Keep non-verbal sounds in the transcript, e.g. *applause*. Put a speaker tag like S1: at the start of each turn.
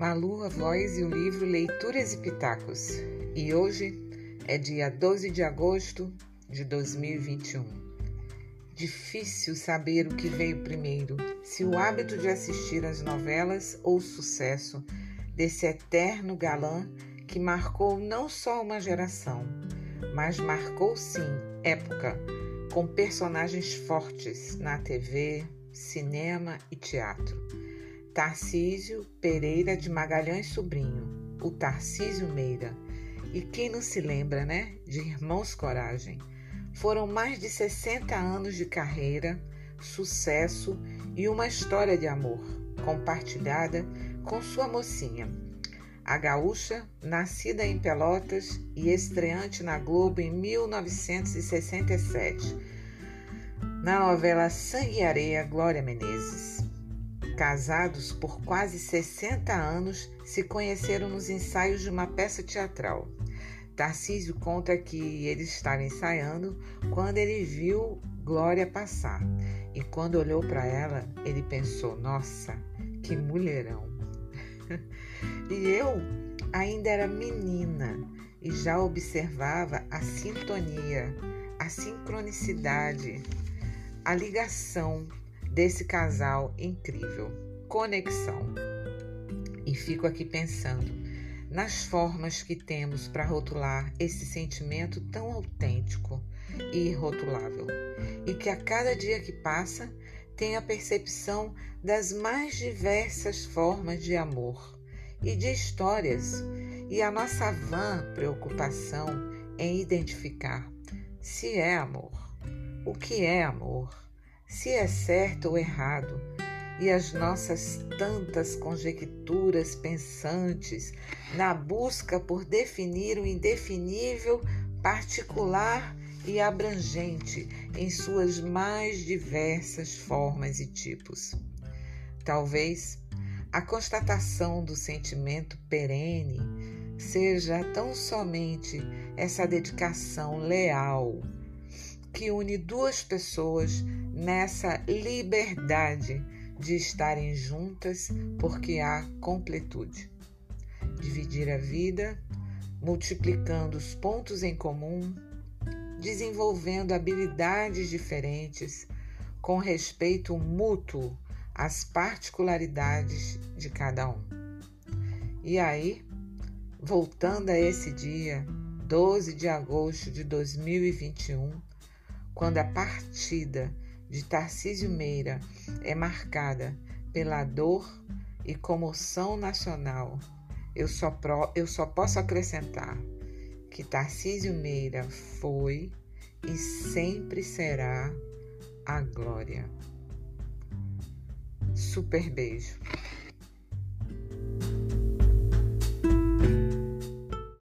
S1: a Lua Voz e o livro Leituras e Pitacos. E hoje é dia 12 de agosto de 2021. Difícil saber o que veio primeiro, se o hábito de assistir às novelas ou o sucesso desse eterno galã que marcou não só uma geração, mas marcou sim época, com personagens fortes na TV, cinema e teatro. Tarcísio Pereira de Magalhães Sobrinho, o Tarcísio Meira. E quem não se lembra, né, de Irmãos Coragem? Foram mais de 60 anos de carreira, sucesso e uma história de amor compartilhada com sua mocinha, a gaúcha, nascida em Pelotas e estreante na Globo em 1967, na novela Sangue e Areia, Glória Menezes. Casados por quase 60 anos, se conheceram nos ensaios de uma peça teatral. Tarcísio conta que ele estava ensaiando quando ele viu Glória passar. E quando olhou para ela, ele pensou: nossa, que mulherão! *laughs* e eu ainda era menina e já observava a sintonia, a sincronicidade, a ligação desse casal incrível. Conexão. E fico aqui pensando nas formas que temos para rotular esse sentimento tão autêntico e irrotulável, e que a cada dia que passa tem a percepção das mais diversas formas de amor e de histórias, e a nossa vã preocupação em identificar se é amor, o que é amor se é certo ou errado, e as nossas tantas conjecturas pensantes na busca por definir o indefinível, particular e abrangente em suas mais diversas formas e tipos. Talvez a constatação do sentimento perene seja tão somente essa dedicação leal que une duas pessoas nessa liberdade de estarem juntas porque há completude. Dividir a vida, multiplicando os pontos em comum, desenvolvendo habilidades diferentes, com respeito mútuo às particularidades de cada um. E aí, voltando a esse dia, 12 de agosto de 2021, quando a partida de Tarcísio Meira é marcada pela dor e comoção nacional, eu só, pro, eu só posso acrescentar que Tarcísio Meira foi e sempre será a glória. Super beijo.